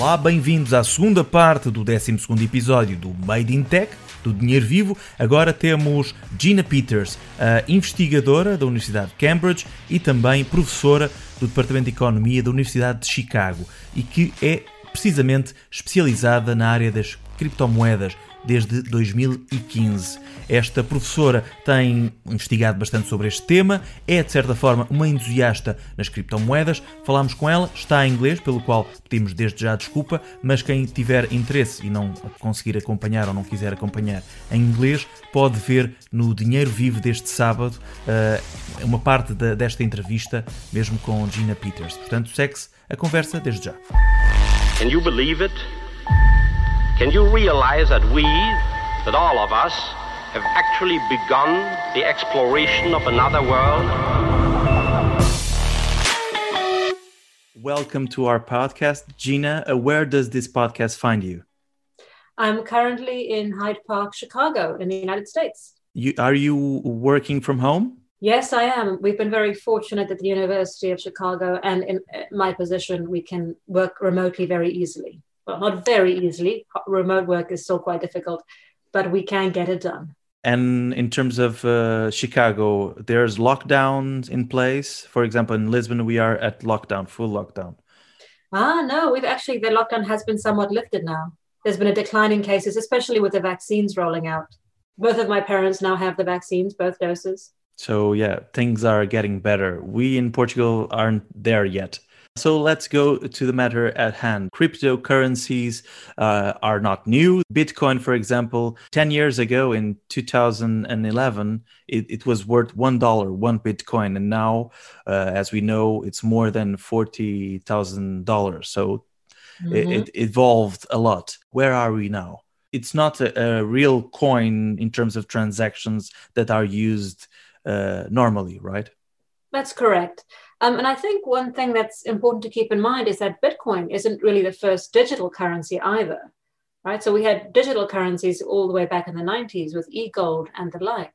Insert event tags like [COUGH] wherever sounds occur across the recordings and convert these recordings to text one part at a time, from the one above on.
Olá, bem-vindos à segunda parte do 12 episódio do Made in Tech, do Dinheiro Vivo. Agora temos Gina Peters, investigadora da Universidade de Cambridge e também professora do Departamento de Economia da Universidade de Chicago e que é precisamente especializada na área das criptomoedas desde 2015. Esta professora tem investigado bastante sobre este tema, é de certa forma uma entusiasta nas criptomoedas. Falámos com ela, está em inglês, pelo qual pedimos desde já desculpa, mas quem tiver interesse e não conseguir acompanhar ou não quiser acompanhar em inglês, pode ver no Dinheiro Vivo deste sábado uh, uma parte de, desta entrevista, mesmo com Gina Peters. Portanto, segue-se a conversa desde já. Can you believe it? Can you realize that we, that all of us, have actually begun the exploration of another world? Welcome to our podcast. Gina, uh, where does this podcast find you? I'm currently in Hyde Park, Chicago, in the United States. You, are you working from home? Yes, I am. We've been very fortunate at the University of Chicago, and in uh, my position, we can work remotely very easily well, not very easily. Remote work is still quite difficult, but we can get it done. And in terms of uh, Chicago, there's lockdowns in place. For example, in Lisbon, we are at lockdown, full lockdown. Ah, no, we've actually, the lockdown has been somewhat lifted now. There's been a decline in cases, especially with the vaccines rolling out. Both of my parents now have the vaccines, both doses. So, yeah, things are getting better. We in Portugal aren't there yet. So let's go to the matter at hand. Cryptocurrencies uh, are not new. Bitcoin, for example, 10 years ago in 2011, it, it was worth $1, one Bitcoin. And now, uh, as we know, it's more than $40,000. So mm-hmm. it, it, evolved a lot. Where are we now? It's not a, a real coin in terms of transactions that are used uh, normally, right? That's correct. Um, and I think one thing that's important to keep in mind is that Bitcoin isn't really the first digital currency either, right? So we had digital currencies all the way back in the 90s with e-gold and the like.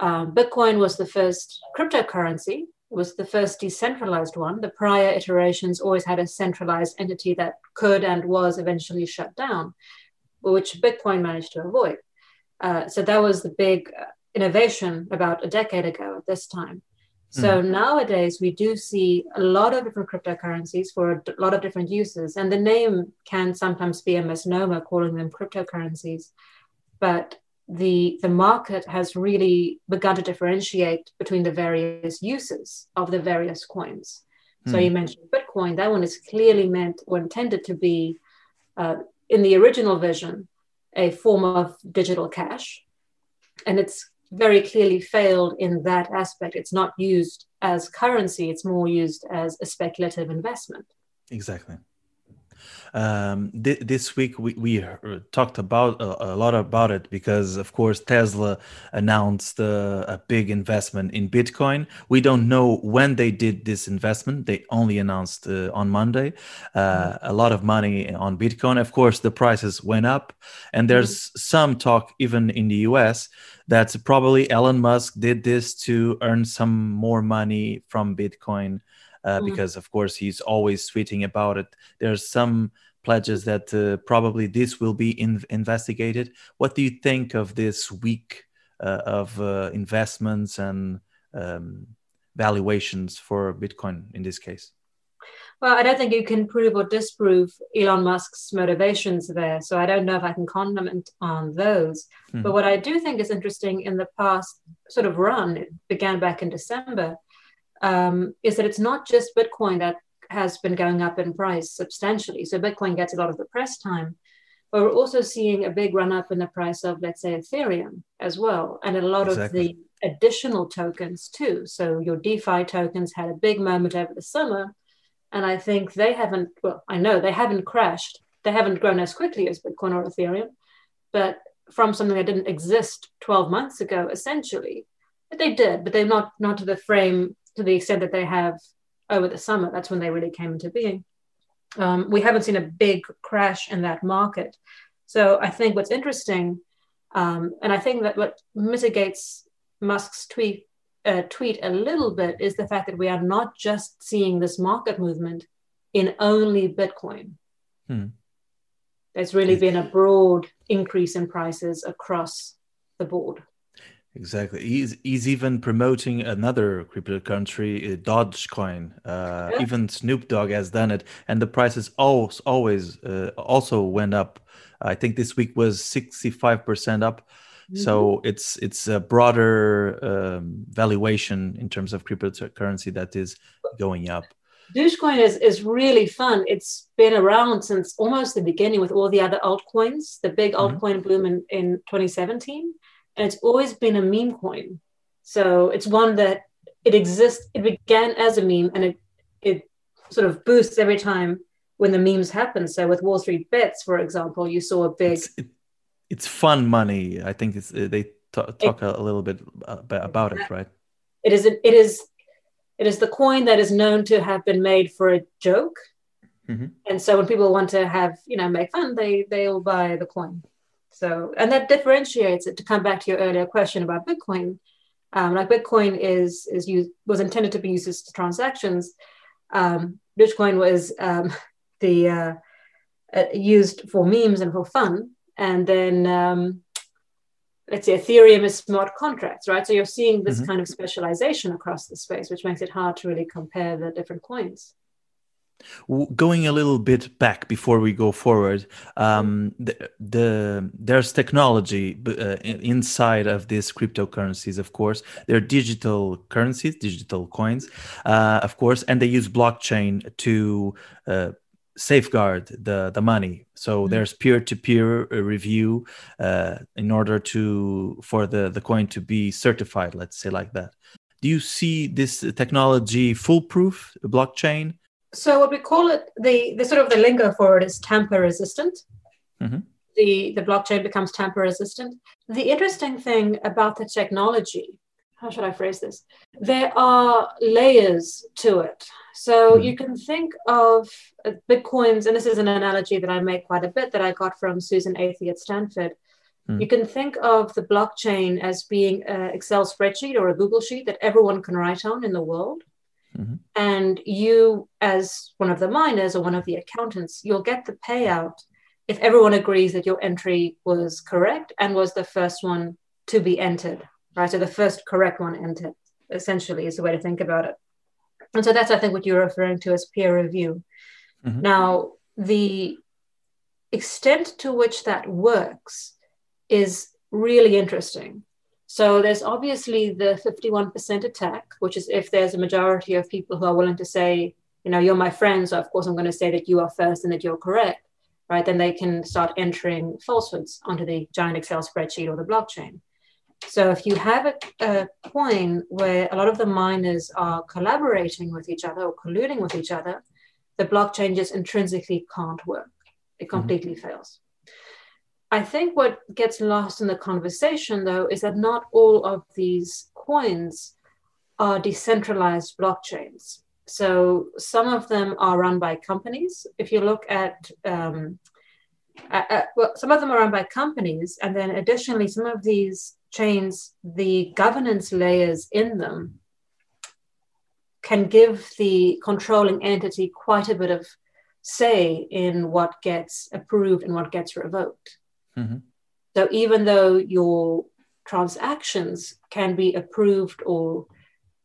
Um, Bitcoin was the first cryptocurrency, was the first decentralized one. The prior iterations always had a centralized entity that could and was eventually shut down, which Bitcoin managed to avoid. Uh, so that was the big uh, innovation about a decade ago at this time. So mm. nowadays we do see a lot of different cryptocurrencies for a lot of different uses, and the name can sometimes be a misnomer calling them cryptocurrencies, but the the market has really begun to differentiate between the various uses of the various coins. Mm. So you hmm. mentioned Bitcoin; that one is clearly meant or intended to be, uh, in the original vision, a form of digital cash, and it's very clearly failed in that aspect. It's not used as currency, it's more used as a speculative investment. Exactly. Um, th- this week we, we talked about a, a, lot about it because, of course, Tesla announced uh, a big investment in Bitcoin. We don't know when they did this investment. They only announced uh, on Monday uh, mm-hmm. a lot of money on Bitcoin. Of course, the prices went up, and there's mm-hmm. some talk even in the U.S. that probably Elon Musk did this to earn some more money from Bitcoin uh, mm. because of course he's always tweeting about it. There's some pledges that uh, probably this will be in- investigated. What do you think of this week uh, of uh, investments and um, valuations for Bitcoin in this case? Well, I don't think you can prove or disprove Elon Musk's motivations there. So I don't know if I can comment on those. Hmm. But what I do think is interesting in the past sort of run, it began back in December, um, is that it's not just Bitcoin that has been going up in price substantially. So Bitcoin gets a lot of the press time, but we're also seeing a big run up in the price of, let's say, Ethereum as well, and a lot exactly. of the additional tokens too. So your DeFi tokens had a big moment over the summer, and I think they haven't. Well, I know they haven't crashed. They haven't grown as quickly as Bitcoin or Ethereum, but from something that didn't exist 12 months ago, essentially, But they did, but they're not not to the frame to the extent that they have over the summer. That's when they really came into being. Um, we haven't seen a big crash in that market. So I think what's interesting, um, and I think that what mitigates Musk's tweet uh, tweet a little bit is the fact that we are not just seeing this market movement in only Bitcoin. Hmm. There's really been a broad increase in prices across the board. Exactly. He's, he's even promoting another cryptocurrency, uh, Dogecoin. Uh, yeah. Even Snoop Dogg has done it, and the prices always always uh, also went up. I think this week was sixty five percent up. Mm-hmm. So it's it's a broader um, valuation in terms of cryptocurrency that is going up. Dogecoin is, is really fun. It's been around since almost the beginning with all the other altcoins, the big mm-hmm. altcoin boom in, in 2017 and it's always been a meme coin. So it's one that it exists. It began as a meme, and it it sort of boosts every time when the memes happen. So with Wall Street bets, for example, you saw a big. It's, it, it's fun money. I think it's they t- talk it, a little bit about it, right? It is. It is. It is the coin that is known to have been made for a joke, mm-hmm. and so when people want to have you know make fun, they they'll buy the coin. So, and that differentiates it to come back to your earlier question about Bitcoin. Um, like Bitcoin is is used was intended to be used as transactions. Um, Bitcoin was um, [LAUGHS] the uh, uh, used for memes and for fun, and then um, let's say Ethereum is smart contracts, right? So you're seeing this mm-hmm. kind of specialization across the space, which makes it hard to really compare the different coins. Going a little bit back before we go forward, um, the, the, there's technology uh, inside of these cryptocurrencies. Of course, they're digital currencies, digital coins, uh, of course, and they use blockchain to uh, safeguard the the money. So mm-hmm. there's peer to peer review uh, in order to for the the coin to be certified. Let's say like that. Do you see this technology foolproof blockchain? So what we call it the the sort of the lingo for it is tamper resistant mm-hmm. the the blockchain becomes tamper resistant the interesting thing about the technology how should i phrase this there are layers to it so mm-hmm. you can think of uh, bitcoins and this is an analogy that i make quite a bit that i got from susan athey at stanford mm-hmm. you can think of the blockchain as being an excel spreadsheet or a google sheet that everyone can write on in the world Mm-hmm. And you, as one of the miners or one of the accountants, you'll get the payout if everyone agrees that your entry was correct and was the first one to be entered, right? So the first correct one entered, essentially, is the way to think about it. And so that's, I think, what you're referring to as peer review. Mm-hmm. Now, the extent to which that works is really interesting so there's obviously the 51% attack, which is if there's a majority of people who are willing to say, you know, you're my friend, so of course I'm going to say that you are first and that you're correct, right? Then they can start entering falsehoods onto the giant Excel spreadsheet or the blockchain. So if you have a, a coin where a lot of the miners are collaborating with each other or colluding with each other, the blockchain just intrinsically can't work. It mm-hmm. completely mm-hmm. fails. I think what gets lost in the conversation, though, is that not all of these coins are decentralized blockchains. So some of them are run by companies. If you look at, um, well, some of them are run by companies, and then additionally, some of these chains, the governance layers in them can give the controlling entity quite a bit of say in what gets approved and what gets revoked. Mm-hmm. So even though your transactions can be approved or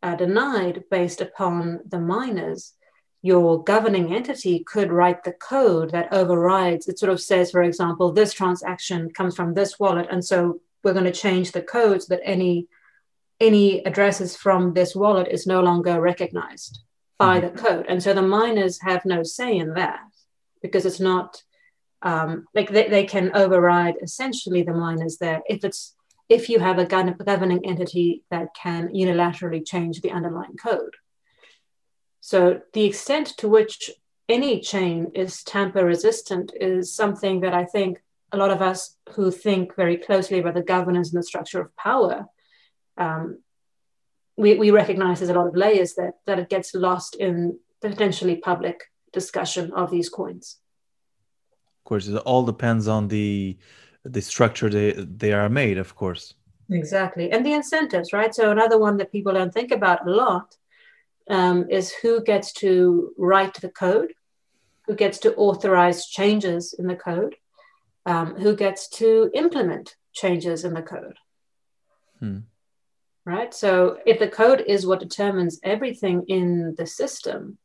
uh, denied based upon the miners, your governing entity could write the code that overrides. It sort of says, for example, this transaction comes from this wallet, and so we're going to change the code so that any any addresses from this wallet is no longer recognized by mm-hmm. the code. And so the miners have no say in that because it's not um, like they, they can override essentially the miners there if it's if you have a governing entity that can unilaterally change the underlying code. So the extent to which any chain is tamper resistant is something that I think a lot of us who think very closely about the governance and the structure of power, um, we, we recognize there's a lot of layers that, that it gets lost in potentially public discussion of these coins course it all depends on the the structure they they are made of course exactly and the incentives right so another one that people don't think about a lot um, is who gets to write the code who gets to authorize changes in the code, um, who gets to implement changes in the code. Hmm. Right. So if the code is what determines everything in the system,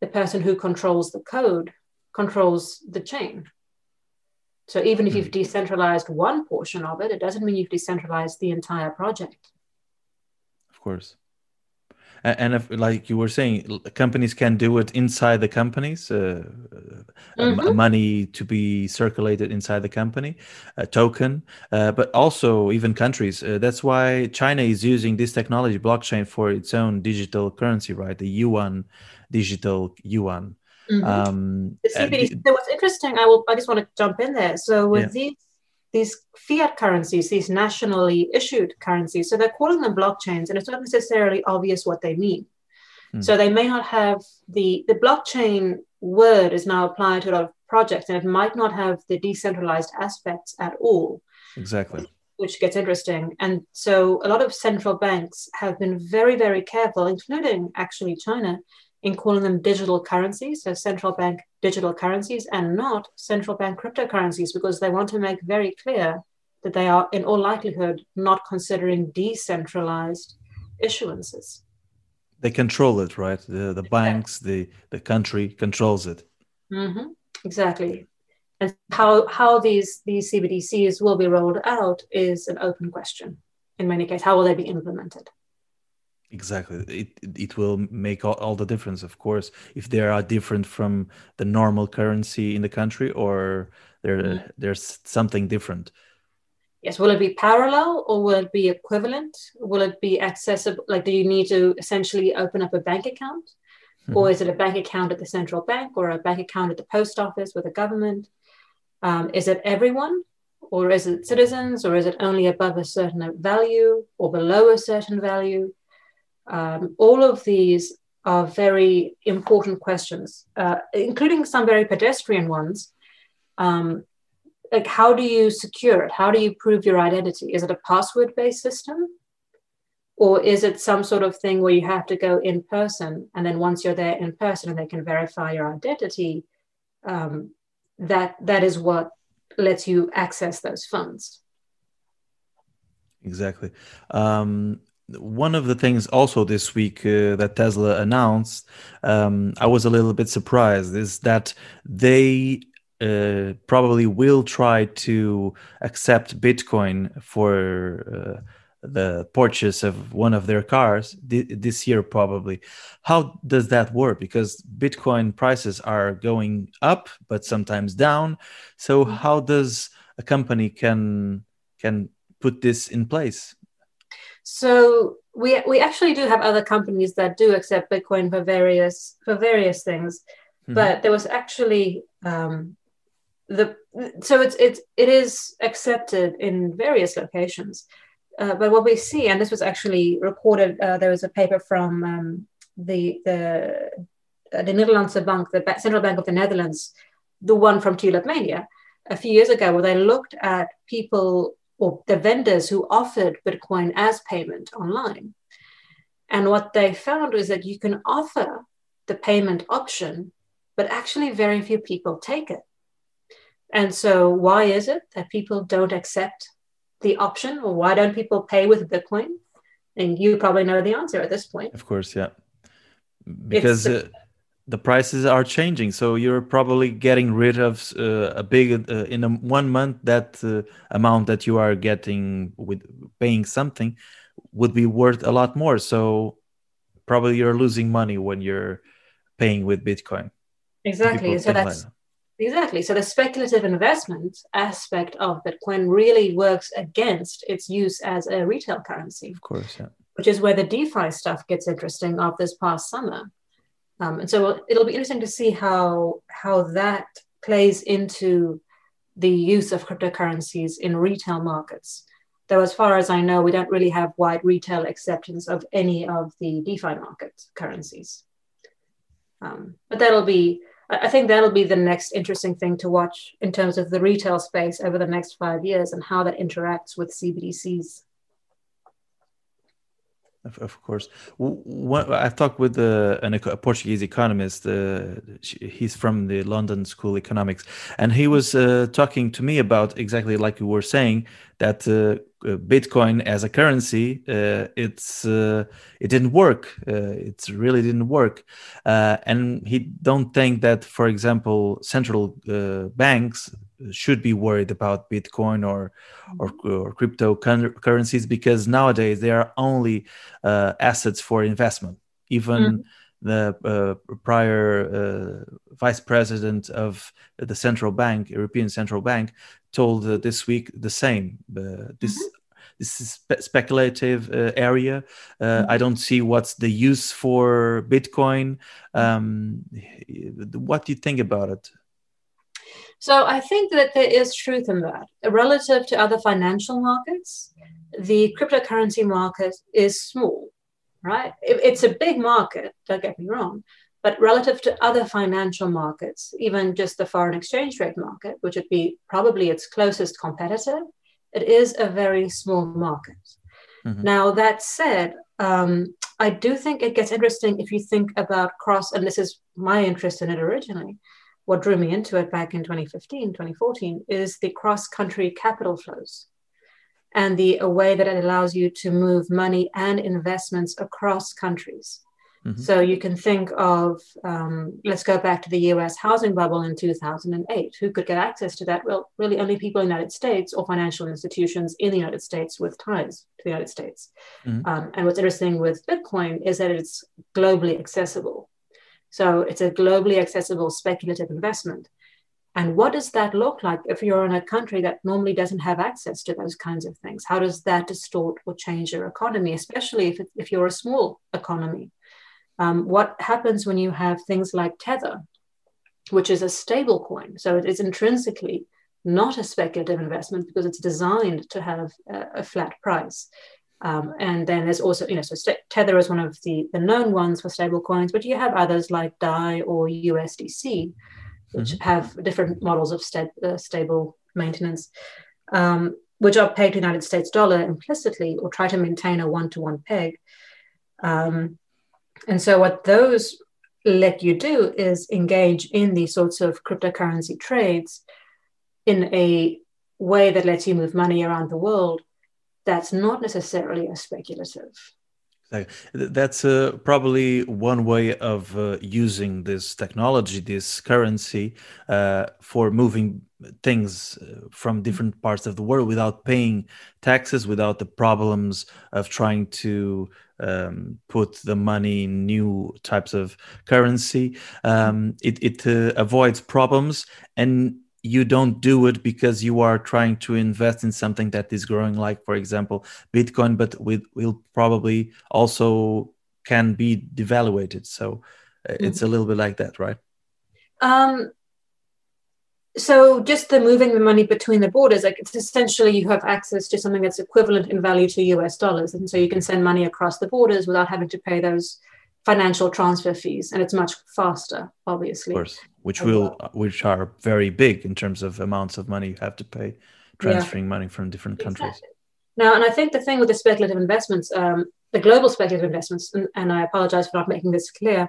the person who controls the code controls the chain. So even if you've hmm. decentralized one portion of it, it doesn't mean you've decentralized the entire project. Of course. And if, like you were saying, companies can do it inside the companies, uh, mm-hmm. money to be circulated inside the company, a token, uh, but also even countries. Uh, that's why China is using this technology, blockchain, for its own digital currency, right? The yuan, digital yuan. Mm-hmm. Um, the CBD. so what's interesting, I will. I just want to jump in there. So with yeah. these these fiat currencies, these nationally issued currencies, so they're calling them blockchains, and it's not necessarily obvious what they mean. Mm. So they may not have the the blockchain word is now applied to a lot of projects, and it might not have the decentralized aspects at all. Exactly. Which gets interesting. And so a lot of central banks have been very, very careful, including actually China, in calling them digital currencies, so central bank digital currencies, and not central bank cryptocurrencies, because they want to make very clear that they are, in all likelihood, not considering decentralized issuances. They control it, right? The, the banks, the, the country controls it. Mm-hmm. Exactly. And how, how these, these CBDCs will be rolled out is an open question in many cases. How will they be implemented? Exactly. It it will make all, all the difference of course. If they are different from the normal currency in the country or there mm-hmm. there's something different. Yes. Will it be parallel or will it be equivalent? Will it be accessible like do you need to essentially open up a bank account? Mm-hmm. or is it a bank account at the central bank or a bank account at the post office with the government? Um, is it everyone or is it citizens or is it only above a certain value or below a certain value um, all of these are very important questions, uh, including some very pedestrian ones. Um, like, how do you secure it? How do you prove your identity? Is it a password based system? Or is it some sort of thing where you have to go in person? And then once you're there in person and they can verify your identity, um, that, that is what lets you access those funds. Exactly. Um, one of the things also this week uh, that Tesla announced, um, I was a little bit surprised, is that they uh, probably will try to accept Bitcoin for uh, the purchase of one of their cars th- this year, probably. How does that work? Because Bitcoin prices are going up, but sometimes down. So, mm-hmm. how does a company can can put this in place? So we we actually do have other companies that do accept Bitcoin for various for various things, mm-hmm. but there was actually um, the so it's it's it is accepted in various locations. Uh, but what we see, and this was actually reported, uh, there was a paper from um, the the uh, the Nederlandse Bank, the Central Bank of the Netherlands, the one from Tulipmania, a few years ago, where they looked at people or the vendors who offered Bitcoin as payment online. And what they found was that you can offer the payment option, but actually very few people take it. And so, why is it that people don't accept the option, or why don't people pay with Bitcoin? And you probably know the answer at this point. Of course, yeah. Because uh, the prices are changing so you're probably getting rid of uh, a big uh, in a, one month that uh, amount that you are getting with paying something would be worth a lot more. So probably you're losing money when you're paying with bitcoin. Exactly. So that's exactly. So the speculative investment aspect of bitcoin really works against its use as a retail currency. Of course yeah. Which is where the defi stuff gets interesting of this past summer um, and so it'll be interesting to see how how that plays into the use of cryptocurrencies in retail markets. Though, as far as I know, we don't really have wide retail acceptance of any of the DeFi market currencies. Um, but that'll be, I think that'll be the next interesting thing to watch in terms of the retail space over the next five years and how that interacts with CBDCs. Of, of course. I've talked with uh, an, a Portuguese economist. Uh, he's from the London School Economics, and he was uh, talking to me about exactly like you were saying that uh, uh, Bitcoin as a currency, uh, it's it didn't work. it really didn't work, and he don't think that, for example, central banks should be worried about Bitcoin or or, mm-hmm. or cryptocurrencies because nowadays they are only uh, assets for investment. Even mm. the uh, prior uh, vice president of the central bank, European Central Bank, told this week the same. Uh, this mm-hmm this is spe- speculative uh, area. Uh, mm-hmm. I don't see what's the use for Bitcoin. Um, what do you think about it? So I think that there is truth in that. Relative to other financial markets, the cryptocurrency market is small, right? It's a big market, don't get me wrong, but relative to other financial markets, even just the foreign exchange rate market, which would be probably its closest competitor, it is a very small market. Mm-hmm. Now, that said, um, I do think it gets interesting if you think about cross, and this is my interest in it originally what drew me into it back in 2015, 2014 is the cross country capital flows and the a way that it allows you to move money and investments across countries. Mm-hmm. So you can think of, um, let's go back to the US housing bubble in 2008. Who could get access to that? Well, really only people in the United States or financial institutions in the United States with ties to the United States. Mm-hmm. Um, and what's interesting with Bitcoin is that it's globally accessible. So it's a globally accessible speculative investment. And what does that look like if you're in a country that normally doesn't have access to those kinds of things? How does that distort or change your economy, especially if, if you're a small economy? Um, what happens when you have things like Tether, which is a stable coin? So it is intrinsically not a speculative investment because it's designed to have a, a flat price. Um, and then there's also, you know, so st- Tether is one of the, the known ones for stable coins, but you have others like DAI or USDC, which mm-hmm. have different models of st- uh, stable maintenance, um, which are pegged to the United States dollar implicitly or try to maintain a one to one peg. Um, and so what those let you do is engage in these sorts of cryptocurrency trades in a way that lets you move money around the world that's not necessarily as speculative. That's uh, probably one way of uh, using this technology, this currency, uh, for moving things uh, from different parts of the world without paying taxes, without the problems of trying to um, put the money in new types of currency. Um, it, it uh, avoids problems and you don't do it because you are trying to invest in something that is growing like for example bitcoin but with will probably also can be devaluated. So uh, mm-hmm. it's a little bit like that right? Um so just the moving the money between the borders like it's essentially you have access to something that's equivalent in value to us dollars. And so you can send money across the borders without having to pay those financial transfer fees. And it's much faster obviously. Of course which will well. which are very big in terms of amounts of money you have to pay transferring yeah. money from different countries exactly. now and i think the thing with the speculative investments um, the global speculative investments and, and, i apologize for not making this clear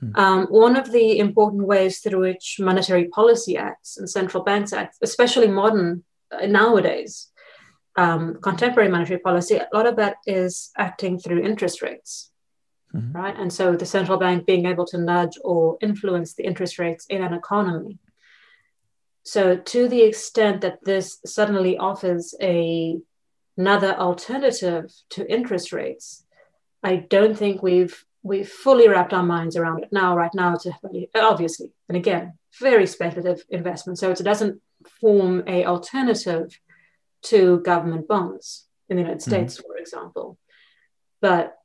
hmm. um, one of the important ways through which monetary policy acts and central banks act especially modern uh, nowadays um, contemporary monetary policy a lot of that is acting through interest rates mm-hmm. right? And so the central bank being able to nudge or influence the interest rates in an economy. So to the extent that this suddenly offers a another alternative to interest rates, I don't think we've we've fully wrapped our minds around it now. Right now, it's a, obviously, and again, very speculative investment. So it doesn't form a alternative to government bonds in the United mm-hmm. States, mm-hmm. for example. But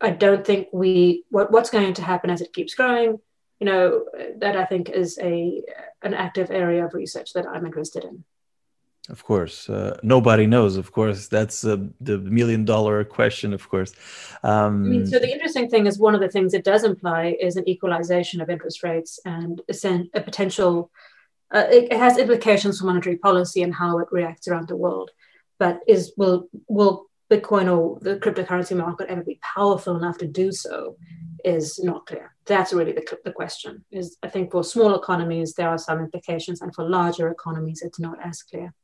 I don't think we what, what's going to happen as it keeps growing. You know, that I think is a an active area of research that I'm interested in. Of course, uh, nobody knows. Of course, that's uh, the million dollar question. Of course. Um, I mean, so the interesting thing is one of the things it does imply is an equalization of interest rates and a potential. Uh, it, it has implications for monetary policy and how it reacts around the world, but is will will Bitcoin or the cryptocurrency market ever be powerful enough to do so is not clear. That's really the, the question. Is I think for small economies there are some implications, and for larger economies it's not as clear.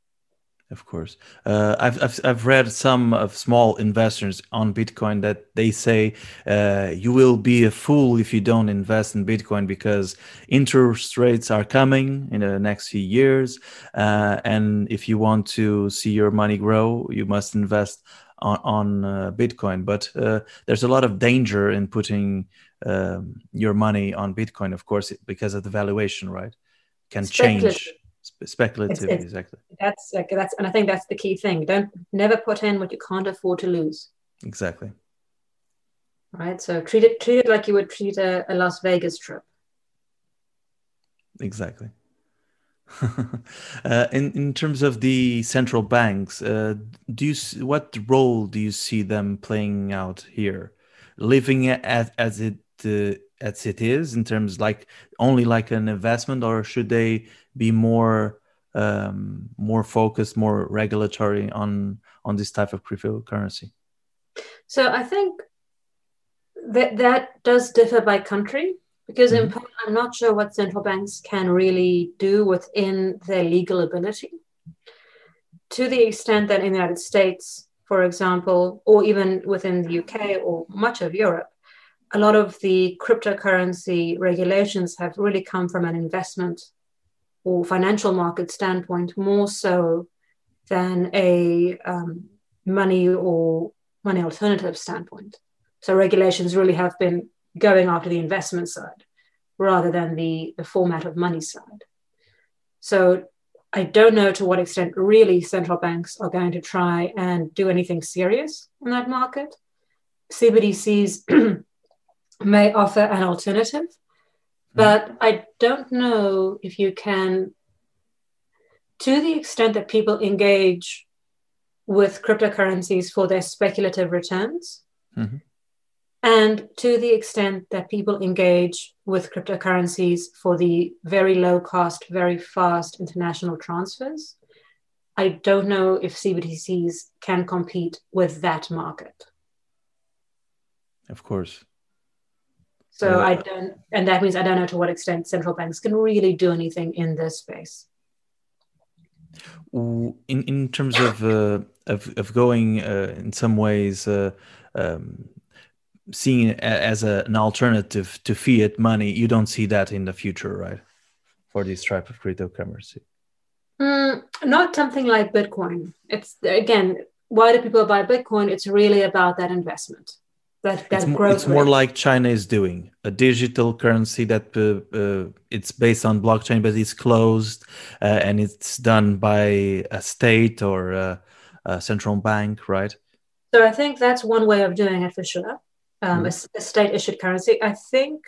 Of course, uh, I've, I've I've read some of small investors on Bitcoin that they say uh, you will be a fool if you don't invest in Bitcoin because interest rates are coming in the next few years, uh, and if you want to see your money grow, you must invest on, on uh, Bitcoin. But uh, there's a lot of danger in putting um, your money on Bitcoin, of course, because of the valuation, right? Can change. speculative, it's, it's, exactly. That's like that's, and I think that's the key thing. Don't never put in what you can't afford to lose. Exactly. Right. So treat it treat it like you would treat a, a Las Vegas trip. Exactly. [LAUGHS] uh, in in terms of the central banks, uh, do you what role do you see them playing out here, living as as it uh, as it is in terms like only like an investment, or should they be more um, more focused, more regulatory on on this type of cryptocurrency? So I think that that does differ by country because mm-hmm. in Poland, I'm not sure what central banks can really do within their legal ability. To the extent that in the United States, for example, or even within the UK or much of Europe, a lot of the cryptocurrency regulations have really come from an investment or financial market standpoint more so than a um, money or money alternative standpoint. So regulations really have been going after the investment side rather than the, the format of money side. So I don't know to what extent really central banks are going to try and do anything serious in that market. CBDCs [CLEARS THROAT] may offer an alternative, hmm. but I don't know if you can, to the extent that people engage with cryptocurrencies for their speculative returns, mm-hmm. And to the extent that people engage with cryptocurrencies for the very low cost, very fast international transfers, I don't know if CBDCs can compete with that market. Of course. So uh, I don't, and that means I don't know to what extent central banks can really do anything in this space. In in terms of uh, of, of going uh, in some ways uh, um, seeing it as a, an alternative to fiat money, you don't see that in the future, right? For this type of cryptocurrency. Mm, not something like Bitcoin. It's again, why do people buy Bitcoin? It's really about that investment. That, that it's, more, it's more like China is doing a digital currency that uh, uh, it's based on blockchain, but it's closed uh, and it's done by a state or a, a central bank, right? So I think that's one way of doing it for sure um, mm. a, a, state issued currency. I think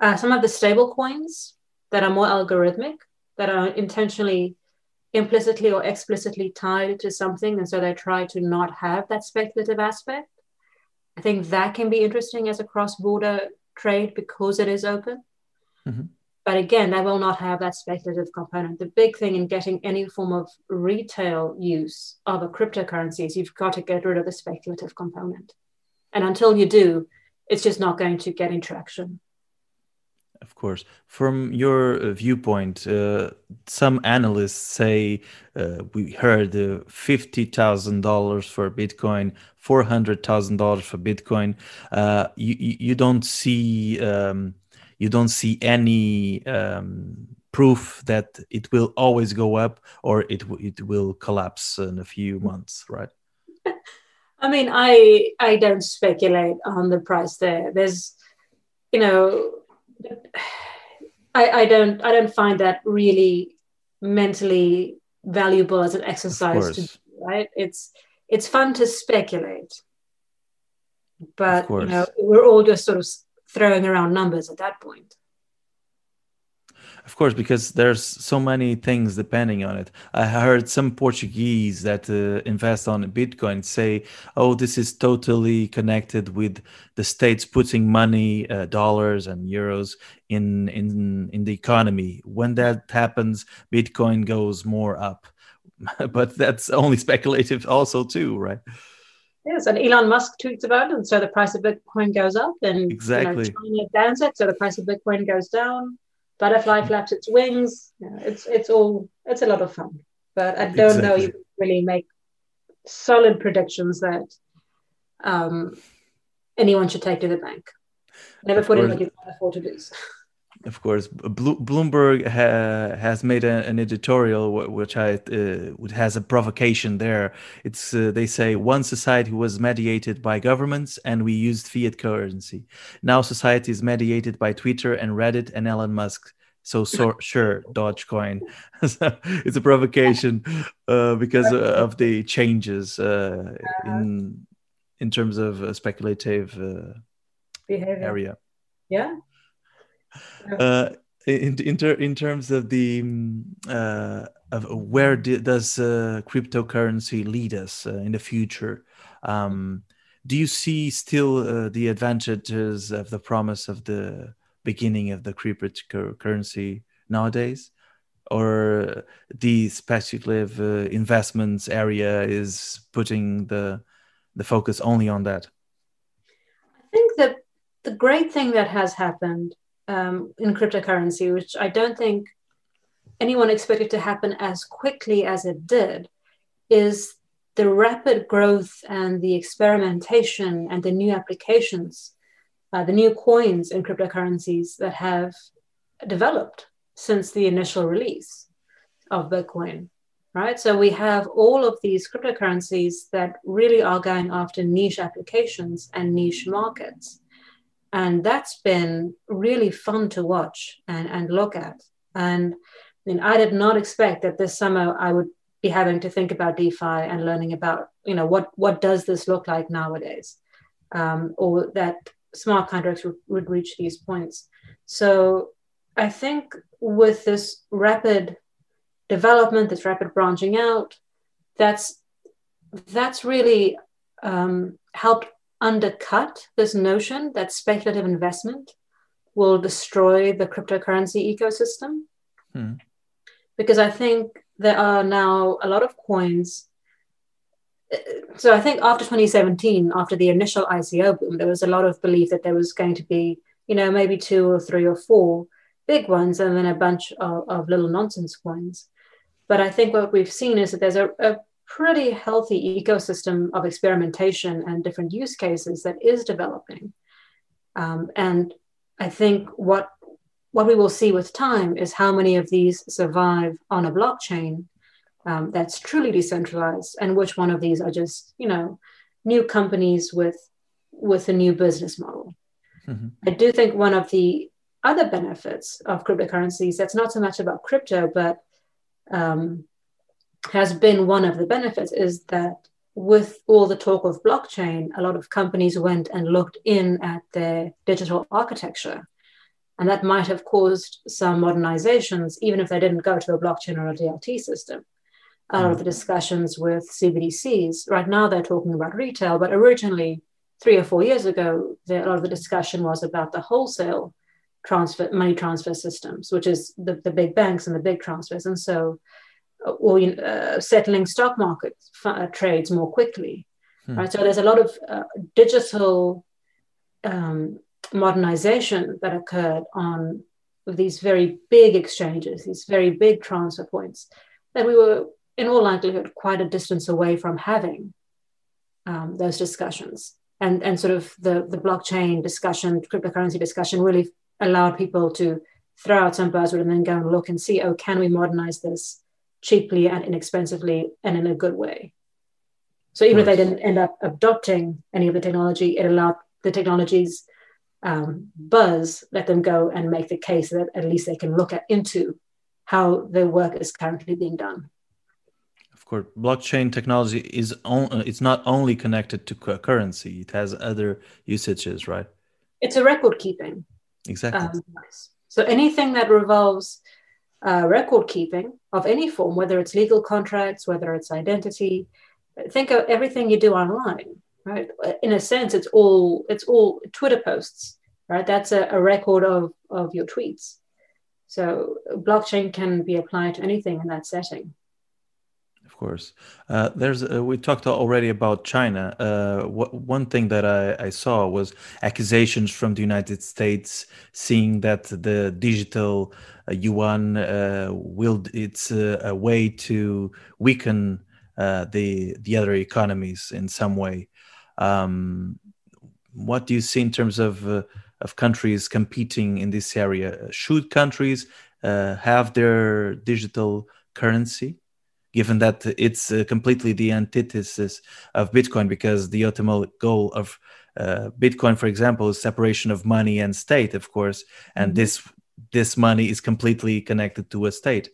uh, some of the stable coins that are more algorithmic, that are intentionally implicitly or explicitly tied to something, and so they try to not have that speculative aspect. I think that can be interesting as a cross border trade because it is open. Mm-hmm. But again, they will not have that speculative component. The big thing in getting any form of retail use of a cryptocurrency is you've got to get rid of the speculative component. And until you do, it's just not going to get traction. Of course. From your uh, viewpoint, uh, some analysts say uh, we heard uh, $50,000 for Bitcoin, $400,000 for Bitcoin. Uh, you, you don't see um, you don't see any um, proof that it will always go up or it it will collapse in a few months, right? I mean, I I don't speculate on the price there. There's, you know, I I don't I don't find that really mentally valuable as an exercise to do, right? It's it's fun to speculate, but you know, we're all just sort of throwing around numbers at that point. Of course, because there's so many things depending on it. I heard some Portuguese that uh, invest on Bitcoin say, "Oh, this is totally connected with the states putting money, uh, dollars and euros in in in the economy. When that happens, Bitcoin goes more up." [LAUGHS] but that's only [LAUGHS] speculative, also too, right? Yes, and Elon Musk tweets about it, and so the price of Bitcoin goes up, and exactly you know, China downs it, so the price of Bitcoin goes down. Butterfly flaps its wings. You know, it's it's all it's a lot of fun, but I don't exactly. know you can really make solid predictions that um, anyone should take to the bank. Never of put course. in what you can afford to lose. [LAUGHS] Of course, Bloomberg ha has made a, an editorial which I uh, has a provocation there. It's uh, they say one society was mediated by governments and we used fiat currency. Now society is mediated by Twitter and Reddit and Elon Musk. So, so [LAUGHS] sure, Dogecoin. [LAUGHS] so it's a provocation uh, because of the changes uh, in in terms of speculative uh, behavior area. Yeah, uh, in in, ter in terms of the mm, uh, of where does uh, cryptocurrency lead us uh, in the future? Um, do you see still uh, the advantages of the promise of the beginning of the cryptocurrency nowadays, or the speculative uh, investments area is putting the the focus only on that? I think that the great thing that has happened um, in cryptocurrency, which I don't think anyone expected to happen as quickly as it did, is the rapid growth and the experimentation and the new applications, uh, the new coins in cryptocurrencies that have developed since the initial release of Bitcoin. Right. So we have all of these cryptocurrencies that really are going after niche applications and niche markets and that's been really fun to watch and, and look at and I mean, I did not expect that this summer I would be having to think about DeFi and learning about, you know, what what does this look like nowadays, um, or that smart contracts would, would reach these points. So I think with this rapid development, this rapid branching out, that's that's really um, helped undercut this notion that speculative investment will destroy the cryptocurrency ecosystem. Hmm. Because I think there are now a lot of coins. So I think after 2017, after the initial ICO boom, there was a lot of belief that there was going to be, you know, maybe two or three or four big ones and then a bunch of, of little nonsense coins. But I think what we've seen is that there's a, a pretty healthy ecosystem of experimentation and different use cases that is developing. Um, and I think what what we will see with time is how many of these survive on a blockchain um, that's truly decentralized, and which one of these are just you know new companies with with a new business model. Mm-hmm. I do think one of the other benefits of cryptocurrencies that's not so much about crypto, but um, has been one of the benefits is that with all the talk of blockchain, a lot of companies went and looked in at their digital architecture. And that might have caused some modernizations, even if they didn't go to a blockchain or a DLT system. A lot of the hmm. discussions with CBDCs, right now they're talking about retail, but originally, three or four years ago, the, a lot of the discussion was about the wholesale transfer money transfer systems, which is the, the big banks and the big transfers. And so or uh, settling stock market uh, trades more quickly, hmm. right? So there's a lot of uh, digital um, modernization that occurred on these very big exchanges, these very big transfer points that we were, in all likelihood, quite a distance away from having um, those discussions. And, and sort of the, the blockchain discussion, cryptocurrency discussion really allowed people to throw out some buzzword and then go and look and see, oh, can we modernize this? Cheaply and inexpensively and in a good way. So even if they didn't end up adopting any of the technology, it allowed the technologies um, buzz, let them go and make the case that at least they can look at into how their work is currently being done. Of course, blockchain technology is on, it's not only connected to currency; it has other usages, right? It's a record keeping. Exactly. Um, so anything that revolves uh, record keeping of any form, whether it's legal contracts, whether it's identity. Think of everything you do online, right? In a sense, it's all it's all Twitter posts, right? That's a, a record of of your tweets. So blockchain can be applied to anything in that setting. Course. Uh, there's uh, we talked already about China. Uh, one thing that I, I, saw was accusations from the United States, seeing that the digital uh, yuan uh, will it's a way to weaken uh, the the other economies in some way. Um, what do you see in terms of of countries competing in this area? Should countries have their digital currency? Given that it's uh, completely the antithesis of Bitcoin, because the ultimate goal of uh, Bitcoin, for example, is separation of money and state, of course, and mm-hmm. this this money is completely connected to a state.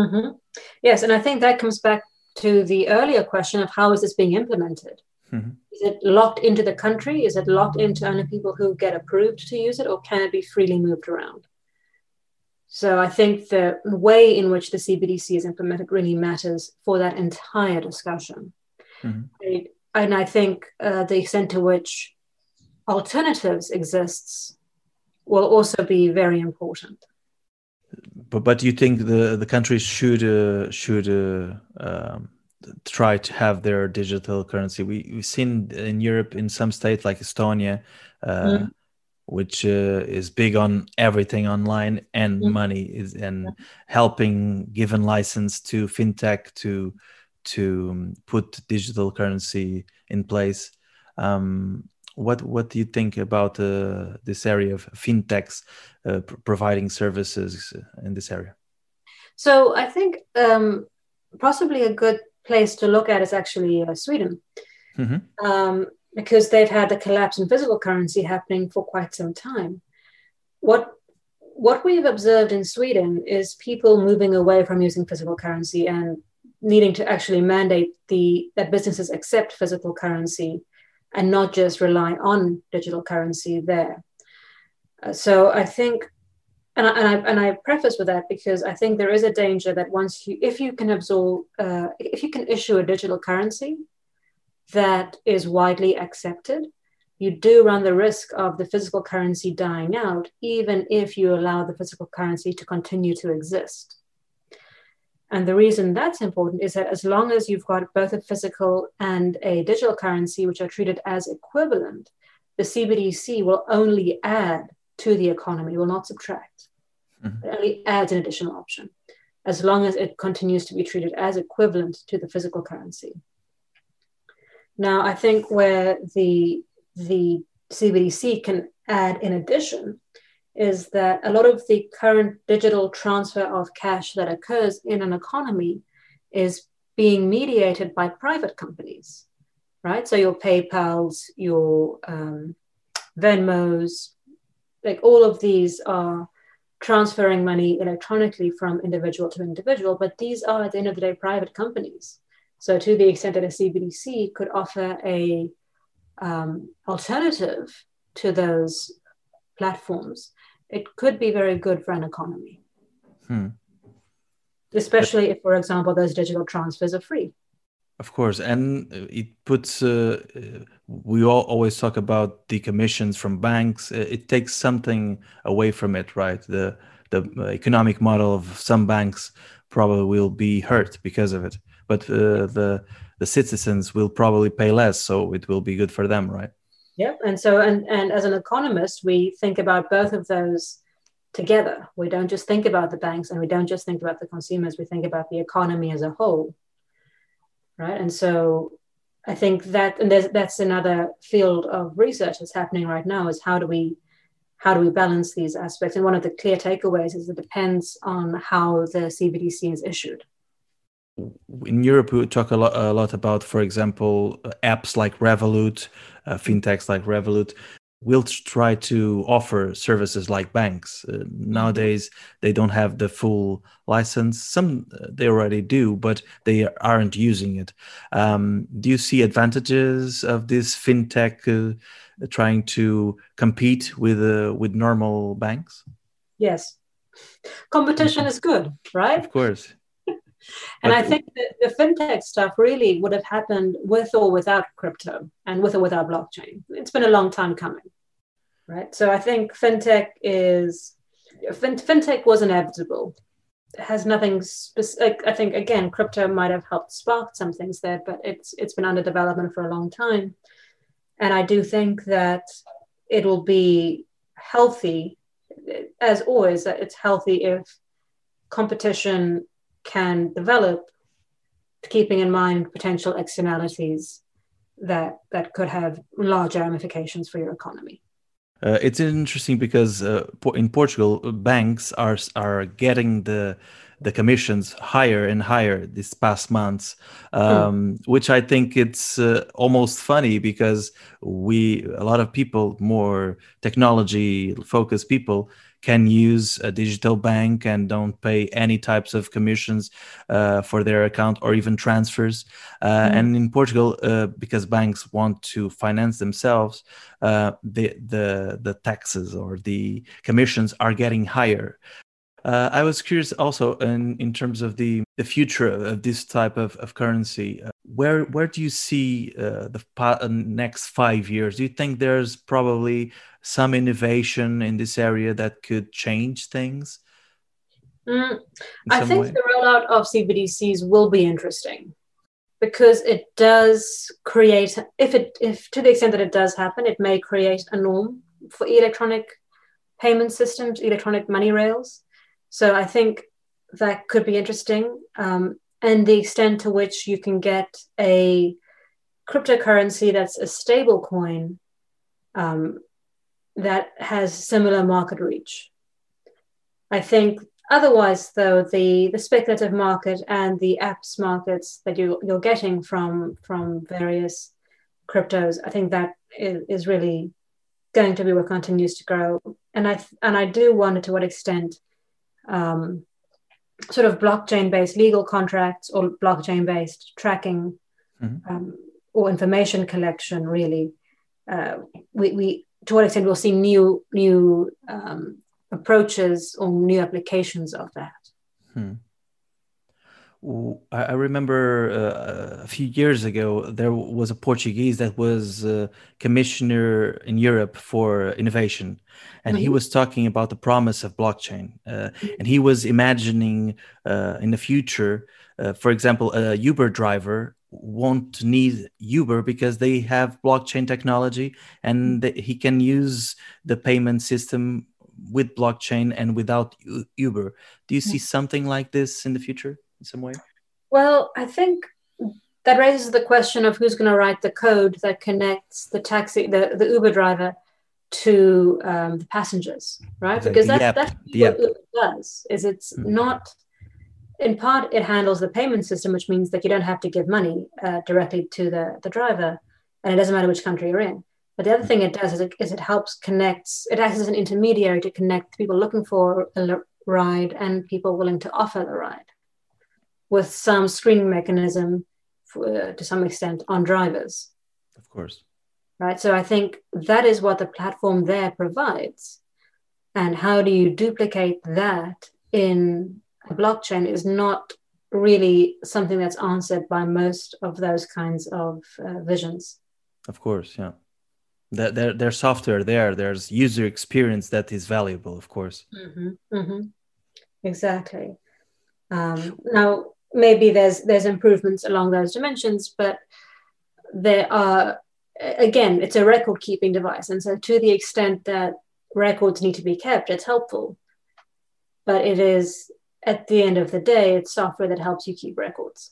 Mm-hmm. Yes, and I think that comes back to the earlier question of how is this being implemented. Mm-hmm. Is it locked into the country? Is it locked into only people who get approved to use it, or can it be freely moved around? So I think the way in which the CBDC is implemented really matters for that entire discussion. Mm-hmm. And I think uh, the extent to which alternatives exists will also be very important. But but do you think the the countries should uh, should uh, um, try to have their digital currency? We we've seen in Europe in some states like Estonia. Mm which uh, is big on everything online and mm-hmm. money is and helping given license to fintech to to um, put digital currency in place um, what what do you think about uh, this area of fintechs uh, pr- providing services in this area so i think um, possibly a good place to look at is actually uh, sweden mm-hmm. um, because they've had the collapse in physical currency happening for quite some time. What what we've observed in Sweden is people moving away from using physical currency and needing to actually mandate the that businesses accept physical currency and not just rely on digital currency there. Uh, so I think, and I, and I, and I preface with that because I think there is a danger that once you, if you can absorb, uh, if you can issue a digital currency, that is widely accepted, you do run the risk of the physical currency dying out, even if you allow the physical currency to continue to exist. And the reason that's important is that as long as you've got both a physical and a digital currency, which are treated as equivalent, the CBDC will only add to the economy, will not subtract. Mm-hmm. It only adds an additional option, as long as it continues to be treated as equivalent to the physical currency. Now, I think where the the CBDC can add in addition is that a lot of the current digital transfer of cash that occurs in an economy is being mediated by private companies, right? So your PayPal's, your um, Venmos, like all of these are transferring money electronically from individual to individual, but these are at the end of the day private companies. So, to the extent that a CBDC could offer a um, alternative to those platforms, it could be very good for an economy. Hmm. Especially if, for example, those digital transfers are free. Of course, and it puts. Uh, we all always talk about the commissions from banks. Uh, it takes something away from it, right? The the economic model of some banks probably will be hurt because of it but uh, the the citizens will probably pay less, so it will be good for them, right? Yeah, and so and and as an economist, we think about both of those together. We don't just think about the banks, and we don't just think about the consumers. We think about the economy as a whole, right? And so I think that and that's another field of research that's happening right now is how do we how do we balance these aspects? And one of the clear takeaways is it depends on how the CBDC is issued in Europe, we talk a lot, a lot about, for example, apps like Revolut, uh, fintechs like Revolut. Will try to offer services like banks. Uh, nowadays, they don't have the full license. Some uh, they already do, but they aren't using it. Um, do you see advantages of this fintech uh, trying to compete with uh, with normal banks? Yes, competition is good, right? Of course and I think that the fintech stuff really would have happened with or without crypto and with or without blockchain. It's been a long time coming, right? So I think fintech is fin- fintech was inevitable. It has nothing specific. I think again, crypto might have helped spark some things there, but it's it's been under development for a long time, and I do think that it will be healthy, as always. That it's healthy if competition can develop, keeping in mind potential externalities that that could have large ramifications for your economy. Uh, it's interesting because uh, in Portugal, banks are are getting the the commissions higher and higher these past months, um, mm. which I think it's uh, almost funny because we a lot of people, more technology focused people, can use a digital bank and don't pay any types of commissions uh, for their account or even transfers. Uh, mm. And in Portugal, uh, because banks want to finance themselves, uh, the the the taxes or the commissions are getting higher. Uh, I was curious also in, in terms of the, the future of this type of, of currency. Uh, where where do you see uh, the uh, next five years? Do you think there's probably some innovation in this area that could change things? Mm, I think way? the rollout of CBDCs will be interesting because it does create, if it, if to the extent that it does happen, it may create a norm for electronic payment systems, electronic money rails. So I think that could be interesting. Um, and the extent to which you can get a cryptocurrency that's a stable coin um, that has similar market reach. I think otherwise, though, the, the speculative market and the apps markets that you, you're getting from, from various cryptos, I think that is, is really going to be what continues to grow. And I, and I do wonder to what extent um, sort of blockchain based legal contracts or blockchain based tracking mm-hmm. um, or information collection really uh, we, we to what extent we'll see new new um, approaches or new applications of that. Hmm. I remember uh, a few years ago there was a Portuguese that was a commissioner in Europe for innovation, and mm-hmm. he was talking about the promise of blockchain, uh, and he was imagining uh, in the future, uh, for example, a Uber driver won't need Uber because they have blockchain technology and mm. he can use the payment system with blockchain and without Uber. Do you see something like this in the future in some way? Well, I think that raises the question of who's going to write the code that connects the taxi, the, the Uber driver to um, the passengers, right? Because that's, that's what Uber does. Is it's mm-hmm. not in part, it handles the payment system, which means that you don't have to give money uh, directly to the, the driver, and it doesn't matter which country you're in. But the other thing it does is it, is it helps connects, it acts as an intermediary to connect people looking for a ride and people willing to offer the ride with some screening mechanism for, uh, to some extent on drivers. Of course. Right. So I think that is what the platform there provides. And how do you duplicate that in a blockchain is not really something that's answered by most of those kinds of uh, visions. Of course, yeah. There, there, there's software there. There's user experience that is valuable, of course. Mm-hmm, mm-hmm. Exactly. Um, now, maybe there's there's improvements along those dimensions, but there are again, it's a record keeping device, and so to the extent that records need to be kept, it's helpful. But it is at the end of the day, it's software that helps you keep records.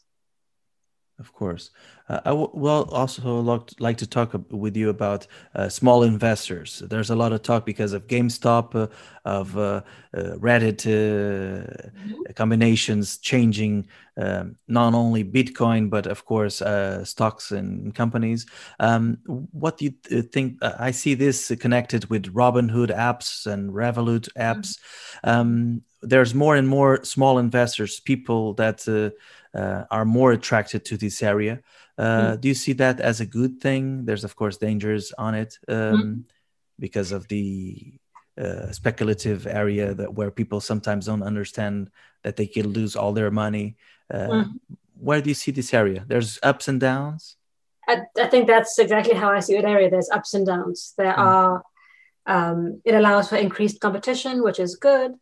Of course. Uh, I w- will also like to talk with you about uh, small investors. There's a lot of talk because of GameStop, uh, of uh, uh, Reddit uh, mm-hmm. combinations changing um, not only Bitcoin, but of course stocks and companies. Um, what do you think? I see this connected with Robinhood apps and Revolut apps. Mm-hmm. Um, there's more and more small investors, people that uh, are more attracted to this area. Uh, mm. Do you see that as a good thing? There's of course dangers on it um, mm. because of the uh, speculative area that where people sometimes don't understand that they can lose all their money. Uh, mm. Where do you see this area? There's ups and downs. I, I, think that's exactly how I see that area. There's ups and downs. There mm. are. Um, it allows for increased competition, which is good.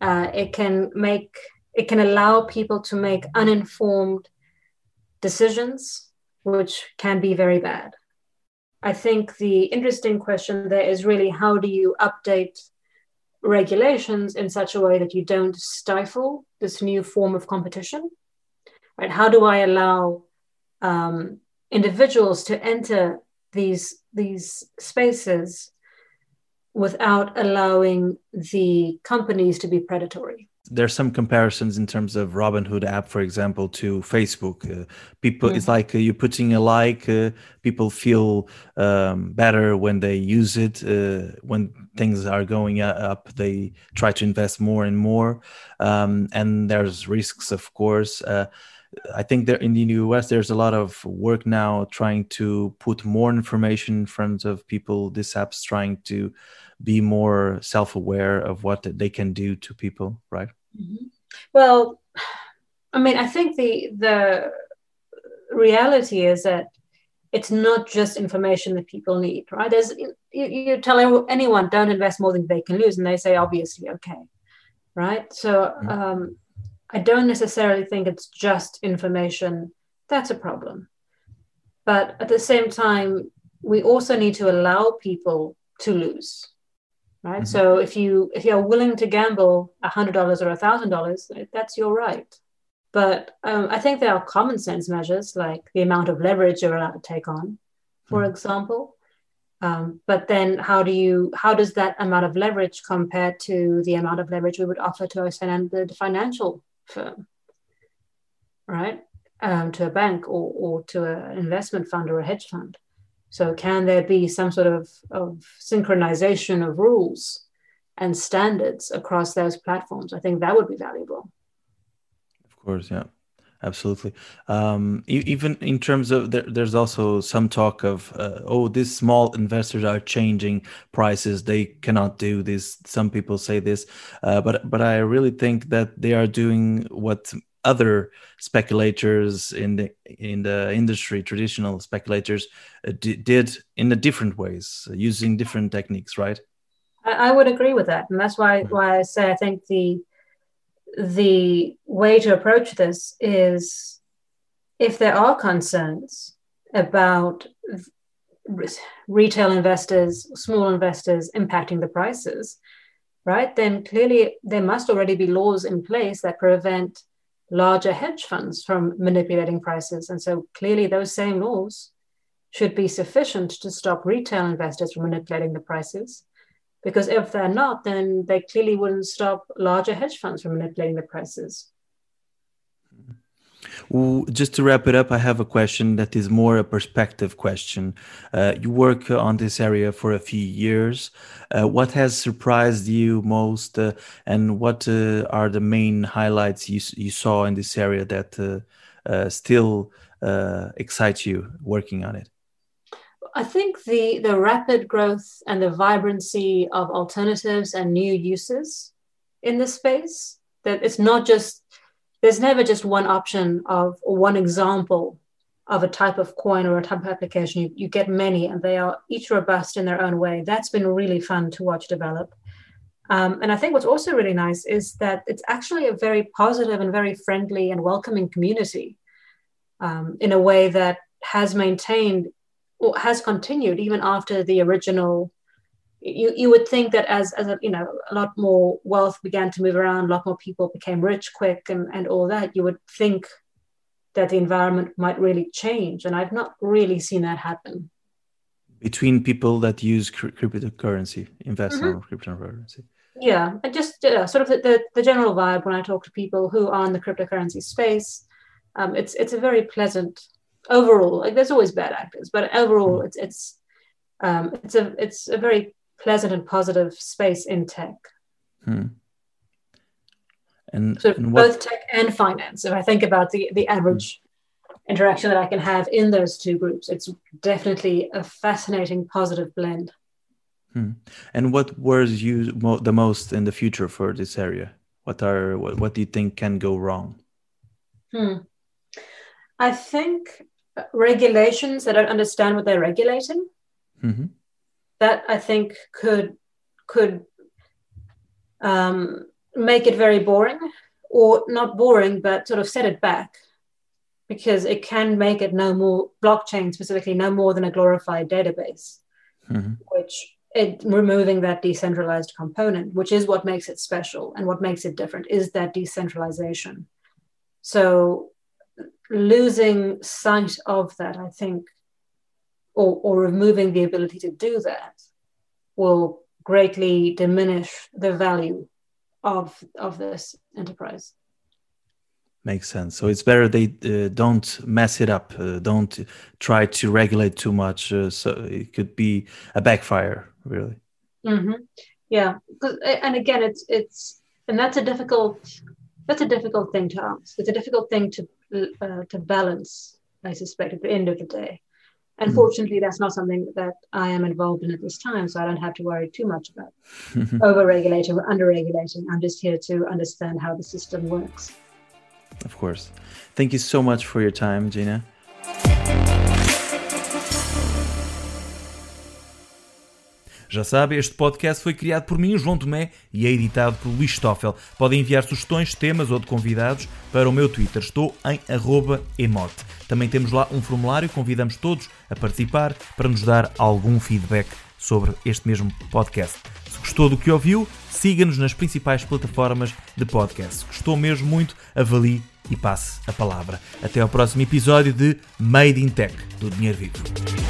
Uh, it can make it can allow people to make uninformed decisions, which can be very bad. I think the interesting question there is really how do you update regulations in such a way that you don't stifle this new form of competition? Right? How do I allow um, individuals to enter these these spaces without allowing the companies to be predatory? there's some comparisons in terms of Robinhood app, for example, to Facebook. Uh, people, mm-hmm. it's like uh, you're putting a like. Uh, people feel um, better when they use it. Uh, when things are going up, they try to invest more and more. Um, and there's risks, of course. Uh, I think there in the US, there's a lot of work now trying to put more information in front of people. This app's trying to be more self-aware of what they can do to people right? Mm-hmm. well i mean i think the the reality is that it's not just information that people need right? There's you, you tell anyone don't invest more than they can lose and they say obviously okay right? So mm-hmm. um, i don't necessarily think it's just information. That's a problem. But at the same time we also need to allow people to lose right? Mm-hmm. So if you if you're willing to gamble hundred dollars or thousand dollars, that's your right. But um, I think there are common sense measures like the amount of leverage you're allowed to take on, for mm-hmm. example. Um, but then how do you how does that amount of leverage compare to the amount of leverage we would offer to a financial firm, right? Um, to a bank or, or to an investment fund or a hedge fund. So, can there be some sort of, of synchronization of rules and standards across those platforms? I think that would be valuable. Of course, yeah. Absolutely. Um, even in terms of there, there's also some talk of uh, oh these small investors are changing prices. They cannot do this. Some people say this. Uh, but but i really think that they are doing what other speculators in the in the industry, traditional speculators, uh, did in a different ways, using different techniques, right? I, I would agree with that, and that's why mm-hmm. why I say I think the the way to approach this is if there are concerns about retail investors, small investors impacting the prices, right? Then clearly there must already be laws in place that prevent larger hedge funds from manipulating prices. And so clearly, those same laws should be sufficient to stop retail investors from manipulating the prices. Because if they're not, then they clearly wouldn't stop larger hedge funds from manipulating the prices. Just to wrap it up, I have a question that is more a perspective question. Uh, you work on this area for a few years. Uh, what has surprised you most, uh, and what uh, are the main highlights you, you saw in this area that uh, uh, still excite you working on it? I think the, the rapid growth and the vibrancy of alternatives and new uses in this space, that it's not just there's never just one option of or one example of a type of coin or a type of application. You, you get many, and they are each robust in their own way. That's been really fun to watch develop. Um, and I think what's also really nice is that it's actually a very positive and very friendly and welcoming community um, in a way that has maintained or has continued even after the original you, you would think that as, as a, you know a lot more wealth began to move around a lot more people became rich quick and, and all that you would think that the environment might really change and i've not really seen that happen between people that use cryptocurrency invest mm-hmm. in cryptocurrency yeah and just uh, sort of the, the, the, general vibe when i talk to people who are in the cryptocurrency space um, it's it's a very pleasant overall like there's always bad actors but overall mm. it's it's um, it's a it's a very pleasant and positive space in tech. Hmm. And, so and what... both tech and finance. If I think about the, the average hmm. interaction that I can have in those two groups, it's definitely a fascinating positive blend. Hmm. And what worries you mo- the most in the future for this area? What are what, what do you think can go wrong? Hmm. I think regulations that don't understand what they're regulating. Mm-hmm that I think could could um, make it very boring or not boring, but sort of set it back because it can make it no more blockchain specifically no more than a glorified database, mm-hmm. which it removing that decentralized component, which is what makes it special and what makes it different, is that decentralization. So losing sight of that, I think, or, or removing the ability to do that will greatly diminish the value of of this enterprise. Makes sense. So it's better they uh, don't mess it up uh, don't try to regulate too much uh, so it could be a backfire really. Mm-hmm. yeah and again it's it's and that's a difficult that's a difficult thing to ask. It's a difficult thing to uh, to balance i suspect at the end of the day Unfortunately, mm. that's not something that I am involved in at this time, so I don't have to worry too much about over regulating or under regulating. I'm just here to understand how the system works. Of course. Thank you so much for your time, Gina. Já sabe, este podcast foi criado por mim, João Tomé, e é editado por Luís Stoffel. Podem enviar sugestões, temas ou de convidados para o meu Twitter. Estou em emote. Também temos lá um formulário, convidamos todos a participar para nos dar algum feedback sobre este mesmo podcast. Se gostou do que ouviu, siga-nos nas principais plataformas de podcast. Se gostou mesmo muito, avalie e passe a palavra. Até ao próximo episódio de Made in Tech, do Dinheiro Vivo.